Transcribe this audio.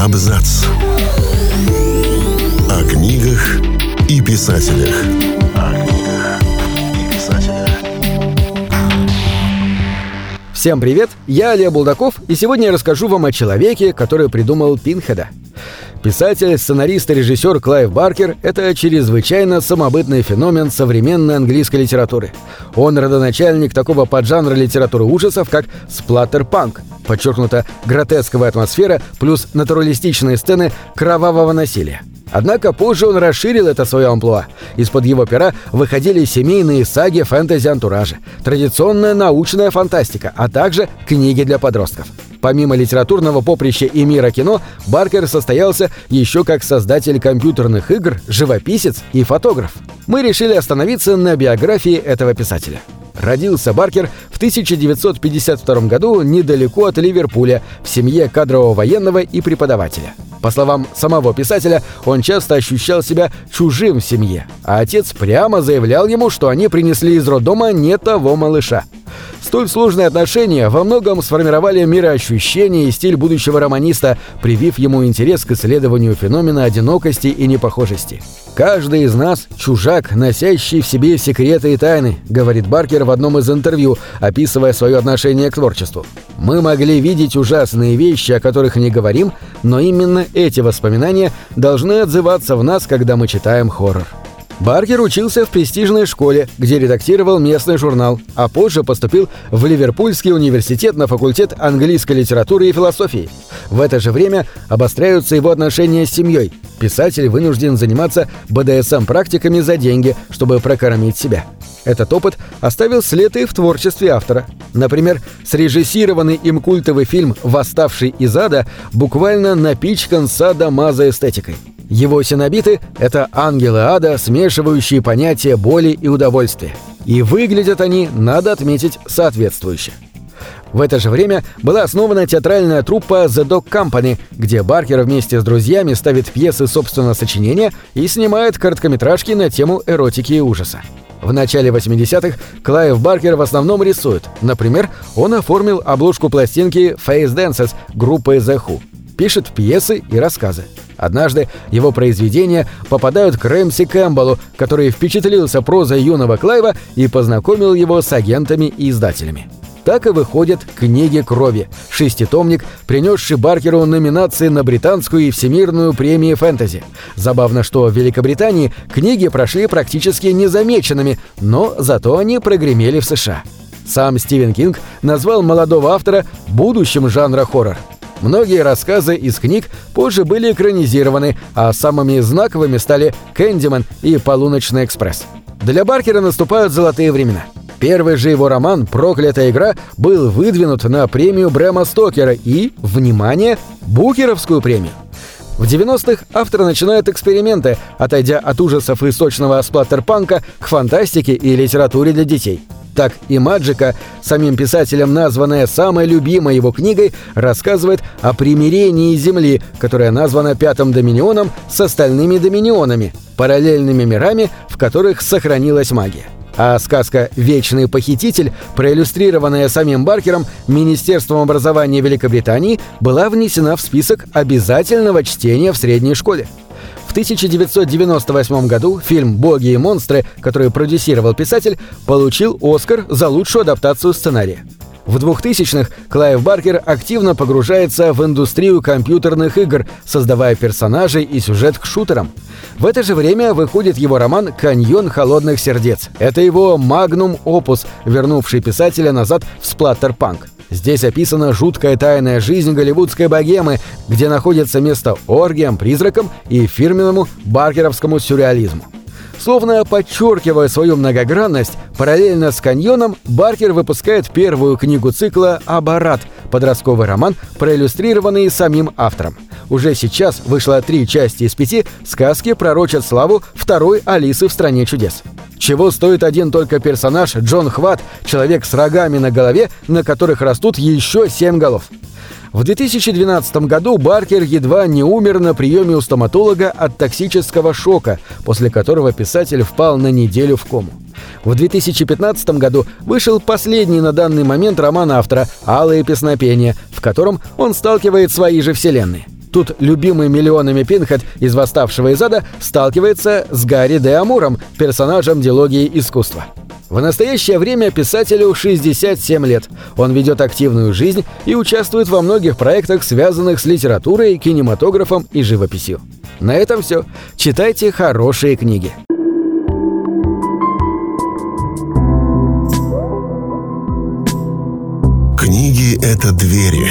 Абзац. О книгах и писателях. О книгах и писателях. Всем привет, я Олег Булдаков, и сегодня я расскажу вам о человеке, который придумал Пинхеда. Писатель, сценарист и режиссер Клайв Баркер – это чрезвычайно самобытный феномен современной английской литературы. Он родоначальник такого поджанра литературы ужасов, как сплаттер-панк, подчеркнута гротесковая атмосфера плюс натуралистичные сцены кровавого насилия. Однако позже он расширил это свое амплуа. Из-под его пера выходили семейные саги фэнтези-антуражи, традиционная научная фантастика, а также книги для подростков. Помимо литературного поприща и мира кино, Баркер состоялся еще как создатель компьютерных игр, живописец и фотограф. Мы решили остановиться на биографии этого писателя. Родился Баркер в 1952 году недалеко от Ливерпуля в семье кадрового военного и преподавателя. По словам самого писателя, он часто ощущал себя чужим в семье, а отец прямо заявлял ему, что они принесли из роддома не того малыша. Столь сложные отношения во многом сформировали мироощущение и стиль будущего романиста, привив ему интерес к исследованию феномена одинокости и непохожести. «Каждый из нас – чужак, носящий в себе секреты и тайны», – говорит Баркер в одном из интервью, описывая свое отношение к творчеству. «Мы могли видеть ужасные вещи, о которых не говорим, но именно эти воспоминания должны отзываться в нас, когда мы читаем хоррор». Баркер учился в престижной школе, где редактировал местный журнал, а позже поступил в Ливерпульский университет на факультет английской литературы и философии. В это же время обостряются его отношения с семьей. Писатель вынужден заниматься БДСМ-практиками за деньги, чтобы прокормить себя. Этот опыт оставил след и в творчестве автора. Например, срежиссированный им культовый фильм «Восставший из ада» буквально напичкан садомазоэстетикой. Его синобиты — это ангелы ада, смешивающие понятия боли и удовольствия. И выглядят они, надо отметить, соответствующе. В это же время была основана театральная труппа The Dog Company, где Баркер вместе с друзьями ставит пьесы собственного сочинения и снимает короткометражки на тему эротики и ужаса. В начале 80-х Клайв Баркер в основном рисует. Например, он оформил обложку пластинки Face Dances группы The Who. Пишет пьесы и рассказы. Однажды его произведения попадают к Рэмси Кэмпбеллу, который впечатлился прозой юного Клайва и познакомил его с агентами и издателями. Так и выходят «Книги крови» — шеститомник, принесший Баркеру номинации на британскую и всемирную премию фэнтези. Забавно, что в Великобритании книги прошли практически незамеченными, но зато они прогремели в США. Сам Стивен Кинг назвал молодого автора будущим жанра хоррор — Многие рассказы из книг позже были экранизированы, а самыми знаковыми стали «Кэндиман» и «Полуночный экспресс». Для Баркера наступают золотые времена. Первый же его роман «Проклятая игра» был выдвинут на премию Брэма Стокера и, внимание, Букеровскую премию. В 90-х автор начинает эксперименты, отойдя от ужасов и сочного сплаттерпанка к фантастике и литературе для детей – так и «Маджика», самим писателем названная самой любимой его книгой, рассказывает о примирении Земли, которая названа Пятым Доминионом с остальными Доминионами, параллельными мирами, в которых сохранилась магия. А сказка «Вечный похититель», проиллюстрированная самим Баркером Министерством образования Великобритании, была внесена в список обязательного чтения в средней школе. В 1998 году фильм «Боги и монстры», который продюсировал писатель, получил «Оскар» за лучшую адаптацию сценария. В 2000-х Клайв Баркер активно погружается в индустрию компьютерных игр, создавая персонажей и сюжет к шутерам. В это же время выходит его роман «Каньон холодных сердец». Это его магнум-опус, вернувший писателя назад в сплаттер-панк. Здесь описана жуткая тайная жизнь голливудской богемы, где находится место оргиям, призракам и фирменному баркеровскому сюрреализму. Словно подчеркивая свою многогранность, параллельно с «Каньоном» Баркер выпускает первую книгу цикла «Абарат» — подростковый роман, проиллюстрированный самим автором. Уже сейчас вышло три части из пяти сказки пророчат славу второй Алисы в «Стране чудес». Чего стоит один только персонаж Джон Хват, человек с рогами на голове, на которых растут еще семь голов. В 2012 году Баркер едва не умер на приеме у стоматолога от токсического шока, после которого писатель впал на неделю в кому. В 2015 году вышел последний на данный момент роман автора «Алые песнопения», в котором он сталкивает свои же вселенные. Тут любимый миллионами Пинхед из «Восставшего из ада» сталкивается с Гарри де Амуром, персонажем дилогии искусства. В настоящее время писателю 67 лет. Он ведет активную жизнь и участвует во многих проектах, связанных с литературой, кинематографом и живописью. На этом все. Читайте хорошие книги. Книги — это двери,